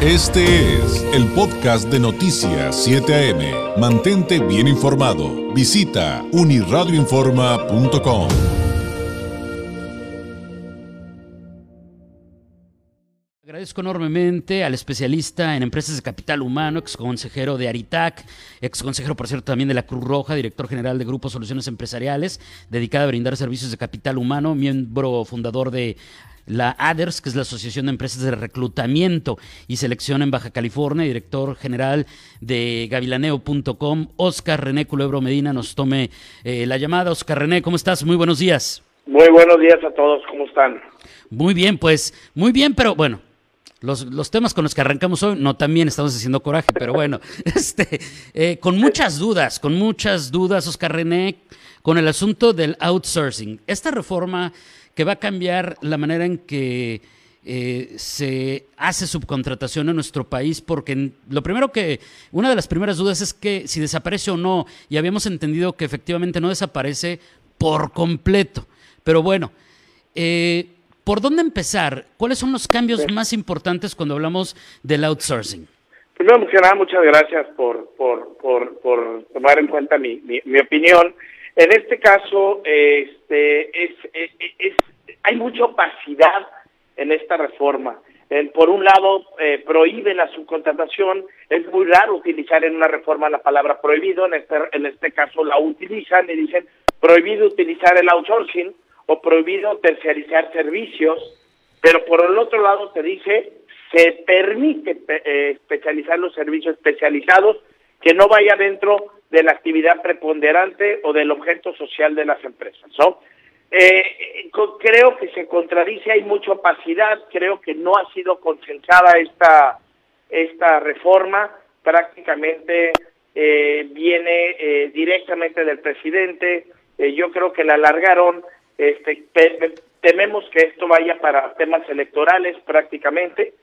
Este es el podcast de Noticias 7 AM. Mantente bien informado. Visita uniradioinforma.com. Agradezco enormemente al especialista en empresas de capital humano, ex consejero de Aritac, ex consejero, por cierto, también de la Cruz Roja, director general de Grupo Soluciones Empresariales, dedicada a brindar servicios de capital humano, miembro fundador de la ADERS, que es la Asociación de Empresas de Reclutamiento y Selección en Baja California, director general de gavilaneo.com, Oscar René Culebro Medina, nos tome eh, la llamada. Oscar René, ¿cómo estás? Muy buenos días. Muy buenos días a todos, ¿cómo están? Muy bien, pues, muy bien, pero bueno, los, los, temas con los que arrancamos hoy, no también estamos haciendo coraje, pero bueno, este, eh, con muchas dudas, con muchas dudas, Oscar René, con el asunto del outsourcing. Esta reforma que va a cambiar la manera en que eh, se hace subcontratación en nuestro país, porque lo primero que, una de las primeras dudas es que si desaparece o no, y habíamos entendido que efectivamente no desaparece por completo. Pero bueno, eh, ¿Por dónde empezar? ¿Cuáles son los cambios más importantes cuando hablamos del outsourcing? Primero, nada, muchas gracias por, por, por, tomar en cuenta mi, mi, opinión. En este caso, este, es, es, hay mucha opacidad en esta reforma. por un lado, eh, prohíbe la subcontratación. Es muy raro utilizar en una reforma la palabra prohibido. En este, en este caso la utilizan y dicen prohibido utilizar el outsourcing o prohibido terciarizar servicios, pero por el otro lado te dice se permite eh, especializar los servicios especializados que no vaya dentro de la actividad preponderante o del objeto social de las empresas, ¿no? Eh, creo que se contradice, hay mucha opacidad, creo que no ha sido consensada esta, esta reforma, prácticamente eh, viene directamente del presidente, yo creo que la alargaron este, tememos que esto vaya para temas electorales prácticamente.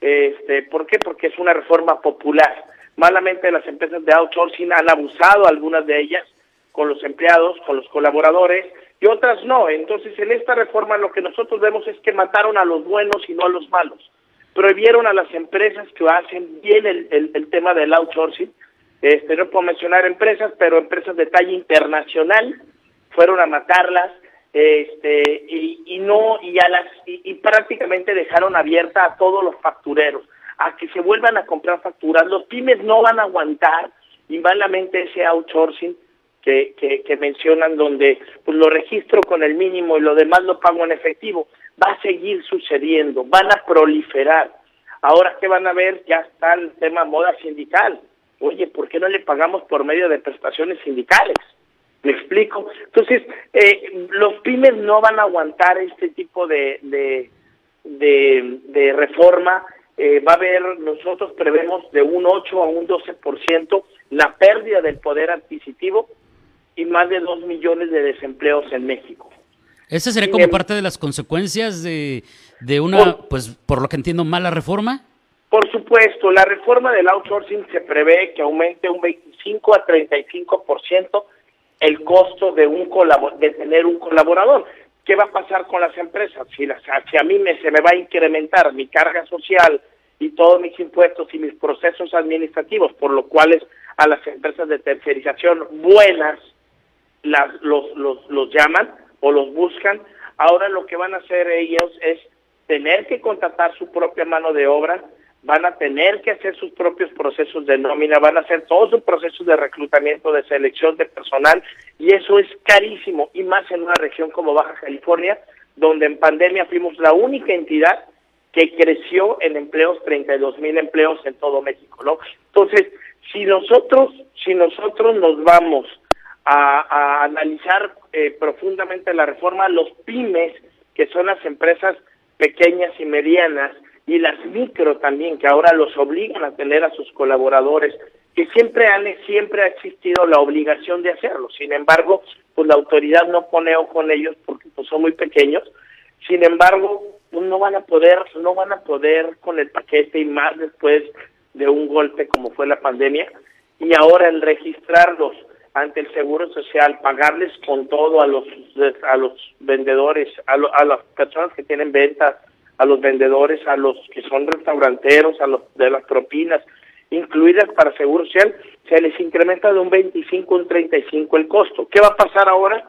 Este, ¿Por qué? Porque es una reforma popular. Malamente las empresas de outsourcing han abusado, algunas de ellas, con los empleados, con los colaboradores, y otras no. Entonces, en esta reforma lo que nosotros vemos es que mataron a los buenos y no a los malos. Prohibieron a las empresas que hacen bien el, el tema del outsourcing. Este, no puedo mencionar empresas, pero empresas de talla internacional fueron a matarlas este y, no y a las y, prácticamente dejaron abierta a todos los factureros a que se vuelvan a comprar facturas. Los pymes no van a aguantar y malamente ese outsourcing que, que, que mencionan donde pues lo registro con el mínimo y lo demás lo pago en efectivo. Va a seguir sucediendo van a proliferar. Ahora que van a ver ya está el tema moda sindical. Oye por qué no le pagamos por medio de prestaciones sindicales ¿Me explico? Entonces, eh, los pymes no van a aguantar este tipo de, de, de, reforma. Eh, va a haber, nosotros prevemos de un 8 a un 12% la pérdida del poder adquisitivo y más de 2 millones de desempleos en México. ¿Esa sería como parte de las consecuencias de, de una, pues por lo que entiendo, mala reforma? Por supuesto, la reforma del outsourcing se prevé que aumente un 25 a 35% el costo de un de tener un colaborador. ¿Qué va a pasar con las empresas? Si, las, si a mí me, se me va a incrementar mi carga social y todos mis impuestos y mis procesos administrativos, por lo cuales a las empresas de tercerización buenas las, los, los, los llaman o los buscan, ahora lo que van a hacer ellos es tener que contratar su propia mano de obra, van a tener que hacer sus propios procesos de nómina, van a hacer todos sus procesos de reclutamiento, de selección de personal, y eso es carísimo, y más en una región como Baja California, donde en pandemia fuimos la única entidad que creció en empleos, 32 mil empleos en todo México, ¿no? Entonces, si nosotros, si nosotros nos vamos a, analizar eh, profundamente la reforma, los pymes, que son las empresas pequeñas y medianas, y las micro también, que ahora los obligan a tener a sus colaboradores, que siempre, han, siempre ha existido la obligación de hacerlo. Sin embargo, pues la autoridad no pone ojo en ellos porque pues, son muy pequeños. Sin embargo, pues, no van a poder, no van a poder con el paquete y más después de un golpe como fue la pandemia. Y ahora el registrarlos ante el Seguro Social, pagarles con todo a los a los vendedores, a, a las personas que tienen ventas, a los vendedores, a los que son restauranteros, a los de las propinas, incluidas para Seguro Social, se les incrementa de un 25 a un 35 el costo. ¿Qué va a pasar ahora?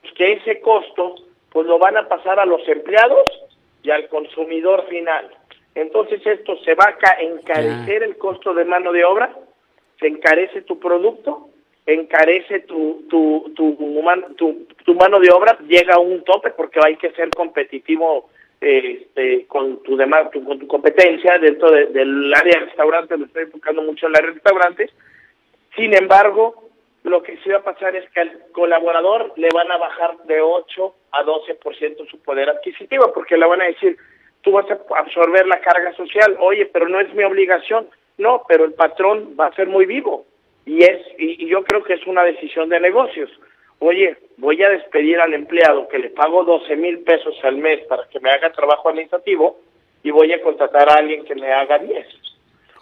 Pues que ese costo pues lo van a pasar a los empleados y al consumidor final. Entonces esto se va a encarecer el costo de mano de obra, se encarece tu producto, encarece tu, tu, tu, tu, tu mano de obra, llega a un tope porque hay que ser competitivo este, con tu demás, con tu competencia dentro del área de restaurantes, me estoy enfocando mucho en el área de restaurantes. Sin embargo, lo que sí va a pasar es que al colaborador le van a bajar de 8 a 12% su poder adquisitivo, porque le van a decir, tú vas a absorber la carga social, oye, pero no es mi obligación. No, pero el patrón va a ser muy vivo y es y yo creo que es una decisión de negocios oye, voy a despedir al empleado que le pago 12 mil pesos al mes para que me haga trabajo administrativo y voy a contratar a alguien que me haga 10.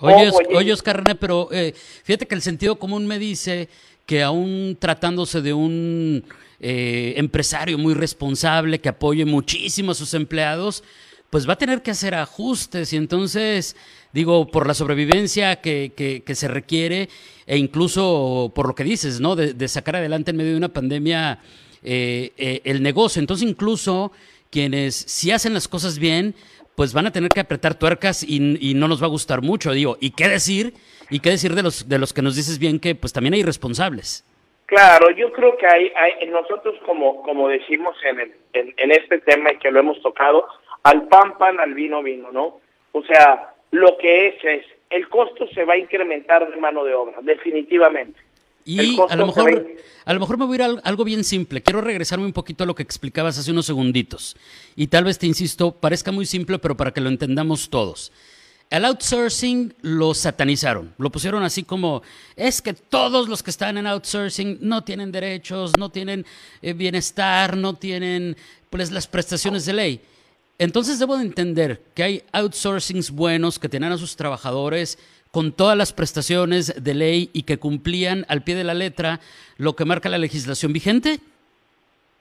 Oye, oye, Oscar René, pero eh, fíjate que el sentido común me dice que aún tratándose de un eh, empresario muy responsable que apoye muchísimo a sus empleados, pues va a tener que hacer ajustes y entonces digo, por la sobrevivencia que, que, se requiere e incluso por lo que dices, ¿no? De, sacar adelante en medio de una pandemia eh, eh, el negocio. Entonces, incluso quienes si hacen las cosas bien, pues van a tener que apretar tuercas y, no nos va a gustar mucho, digo. ¿Y qué decir? ¿Y qué decir de los, de los que nos dices bien que pues también hay responsables? Claro, yo creo que hay, hay nosotros como, como decimos en, el, en, en este tema y que lo hemos tocado, al pan pan, al vino vino, ¿no? O sea, lo que es es, el costo se va a incrementar de mano de obra, definitivamente. Y a lo, mejor, a, lo mejor me voy a ir a algo bien simple. Quiero regresarme un poquito a lo que explicabas hace unos segunditos. Y tal vez te insisto, parezca muy simple, pero para que lo entendamos todos. El outsourcing lo satanizaron, lo pusieron así como, es que todos los que están en outsourcing no tienen derechos, no tienen eh, bienestar, no tienen pues las prestaciones de ley. Entonces debo de entender que hay outsourcings buenos que tenían a sus trabajadores con todas las prestaciones de ley y que cumplían al pie de la letra lo que marca la legislación vigente.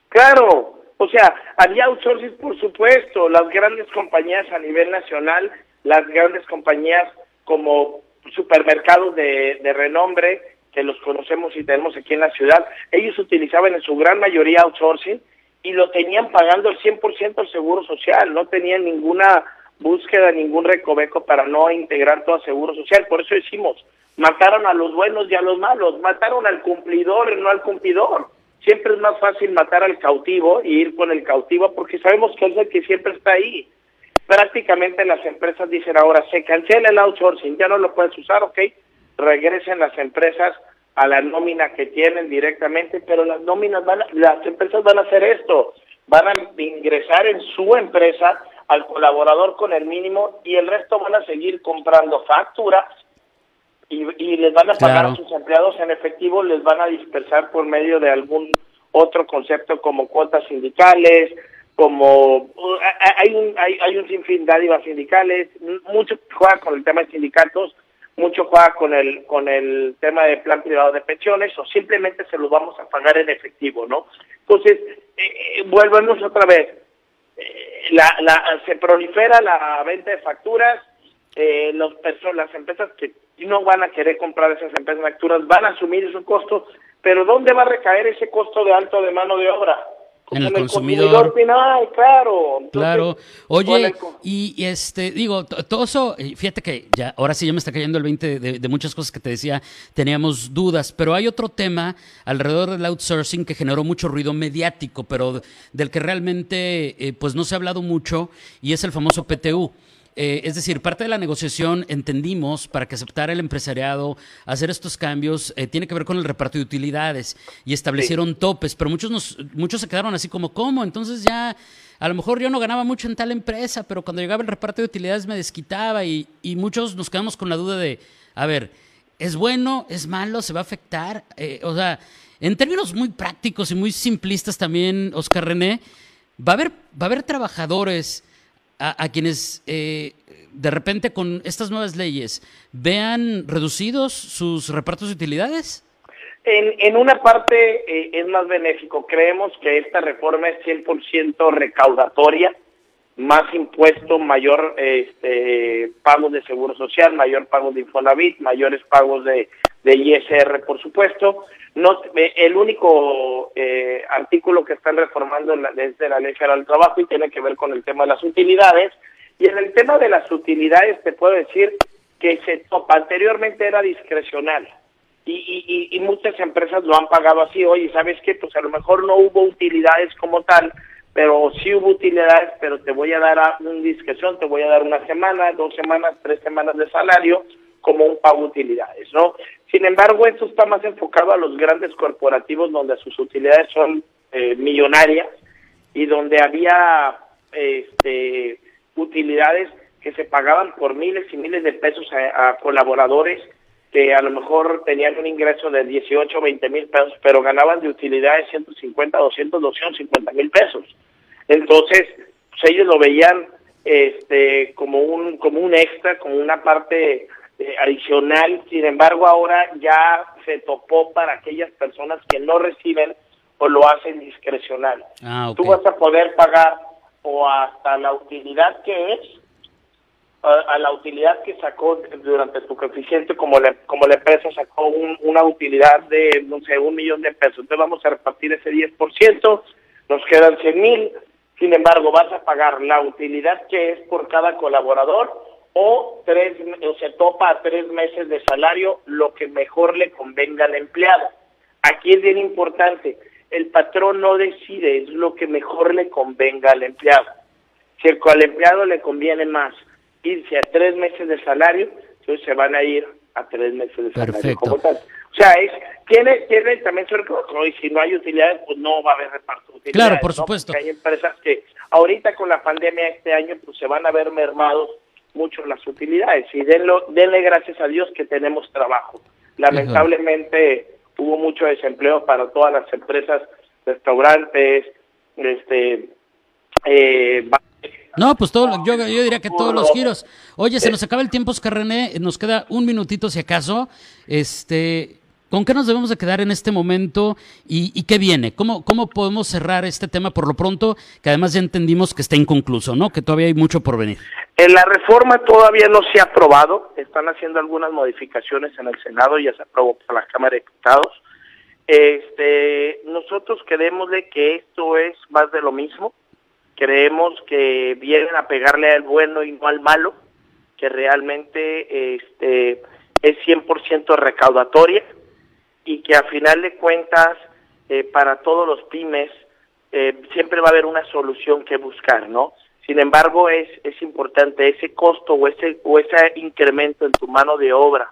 Claro, o sea, había outsourcings por supuesto, las grandes compañías a nivel nacional, las grandes compañías como supermercados de, de renombre, que los conocemos y tenemos aquí en la ciudad, ellos utilizaban en su gran mayoría outsourcing y lo tenían pagando el 100% el seguro social, no tenían ninguna búsqueda, ningún recoveco para no integrar todo el seguro social. Por eso decimos, mataron a los buenos y a los malos, mataron al cumplidor y no al cumplidor. Siempre es más fácil matar al cautivo y ir con el cautivo porque sabemos que es el que siempre está ahí. Prácticamente las empresas dicen ahora, se cancela el outsourcing, ya no lo puedes usar, ok, regresen las empresas a la nómina que tienen directamente, pero las nóminas van las empresas van a hacer esto, van a ingresar en su empresa al colaborador con el mínimo y el resto van a seguir comprando facturas y, les van a pagar a sus empleados en efectivo, les van a dispersar por medio de algún otro concepto como cuotas sindicales, como hay un hay, hay un sinfín de dádivas sindicales, mucho juega con el tema de sindicatos, mucho juega con el con el tema de plan privado de pensiones o simplemente se los vamos a pagar en efectivo, ¿no? Entonces, eh, eh volvemos otra vez. Eh, la, la, se prolifera la venta de facturas, eh, los las empresas que no van a querer comprar esas empresas facturas van a asumir esos costos, pero ¿dónde va a recaer ese costo de alto de mano de obra? En el, consumidor. final, claro. claro. Oye, y, este, digo, todo eso, fíjate que ya, ahora sí ya me está cayendo el 20 de, muchas cosas que te decía, teníamos dudas, pero hay otro tema alrededor del outsourcing que generó mucho ruido mediático, pero del que realmente, eh, pues no se ha hablado mucho, y es el famoso PTU. Eh, es decir, parte de la negociación entendimos para que aceptara el empresariado hacer estos cambios eh, tiene que ver con el reparto de utilidades y establecieron topes, pero muchos nos, muchos se quedaron así como cómo, entonces ya a lo mejor yo no ganaba mucho en tal empresa, pero cuando llegaba el reparto de utilidades me desquitaba y, y muchos nos quedamos con la duda de, a ver, ¿es bueno? ¿Es malo? ¿Se va a afectar? Eh, o sea, en términos muy prácticos y muy simplistas también, Oscar René, va a haber, va a haber trabajadores a, quienes eh, de repente con estas nuevas leyes vean reducidos sus repartos de utilidades? En, en una parte eh, es más benéfico. Creemos que esta reforma es 100% recaudatoria. más impuesto, mayor este, pagos de seguro social, mayor pago de Infonavit, mayores pagos de, de ISR, por supuesto. No, eh, el único eh, artículo que están reformando desde la Ley Federal del Trabajo y tiene que ver con el tema de las utilidades. Y en el tema de las utilidades te puedo decir que se topa, anteriormente era discrecional y, y, y muchas empresas lo han pagado así, oye, ¿sabes qué? Pues a lo mejor no hubo utilidades como tal, pero sí hubo utilidades, pero te voy a dar una discreción, te voy a dar una semana, dos semanas, tres semanas de salario como un pago de utilidades, ¿no? Sin embargo, esto está más enfocado a los grandes corporativos donde sus utilidades son eh, millonarias y donde había este, utilidades que se pagaban por miles y miles de pesos a, colaboradores que a lo mejor tenían un ingreso de 18 o 20 mil pesos, pero ganaban de utilidades 150, 200, 250 mil pesos. Entonces, pues ellos lo veían este como un como un extra, como una parte eh, adicional. Sin embargo, ahora ya se topó para aquellas personas que no reciben o lo hacen discrecional. Ah, Tú vas a poder pagar o hasta la utilidad que es a, la utilidad que sacó durante tu coeficiente, como la, como la empresa sacó una utilidad de, no sé, un millón de pesos. Entonces vamos a repartir ese 10%, nos quedan 100 mil, sin embargo, vas a pagar la utilidad que es por cada colaborador o tres o se topa a tres meses de salario, lo que mejor le convenga al empleado. Aquí es bien importante, el patrón no decide, es lo que mejor le convenga al empleado. Si al empleado le conviene más irse a tres meses de salario, entonces se van a ir a tres meses de salario como tal. O sea, es, tiene, tiene también suerte, y si no hay utilidades, pues no va a haber reparto de utilidades. Claro, por supuesto. hay empresas que ahorita con la pandemia este año, pues se van a ver mermados mucho las utilidades y denlo, denle gracias a Dios que tenemos trabajo. Lamentablemente hubo mucho desempleo para todas las empresas, restaurantes, este, eh, no, pues todo, yo, yo diría que todos los giros. Oye, se nos acaba el tiempo, Oscar René, nos queda un minutito si acaso. Este, ¿Con qué nos debemos de quedar en este momento y, qué viene? ¿Cómo, ¿Cómo podemos cerrar este tema por lo pronto, que además ya entendimos que está inconcluso, ¿no? Que todavía hay mucho por venir. En la reforma todavía no se ha aprobado, están haciendo algunas modificaciones en el Senado, ya se aprobó por la Cámara de Diputados. Este, nosotros creemos de que esto es más de lo mismo, creemos que vienen a pegarle al bueno y no al malo, que realmente este, es 100% recaudatoria y que a final de cuentas eh, para todos los pymes eh, siempre va a haber una solución que buscar, ¿no? Sin embargo, es, es importante ese costo o ese, o ese incremento en tu mano de obra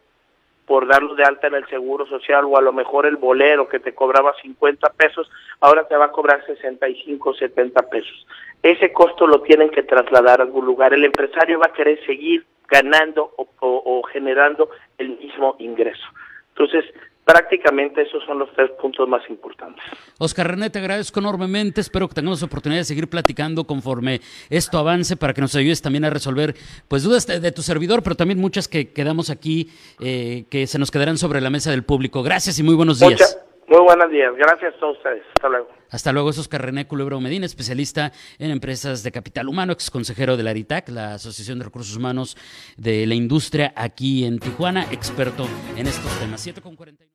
por darlo de alta en el seguro social o a lo mejor el bolero que te cobraba 50 pesos, ahora te va a cobrar 65, 70 pesos. Ese costo lo tienen que trasladar a algún lugar. El empresario va a querer seguir ganando o generando el mismo ingreso. Entonces, prácticamente esos son los tres puntos más importantes. Oscar René, te agradezco enormemente. Espero que tengamos oportunidad de seguir platicando conforme esto avance para que nos ayudes también a resolver pues dudas de, tu servidor, pero también muchas que quedamos aquí eh, que se nos quedarán sobre la mesa del público. Gracias y muy buenos días. muy buenos días. Gracias a ustedes. Hasta luego. Hasta luego, es Oscar René Culebro Medina, especialista en empresas de capital humano, ex consejero de la ARITAC, la Asociación de Recursos Humanos de la Industria aquí en Tijuana, experto en estos temas. 7 con 49.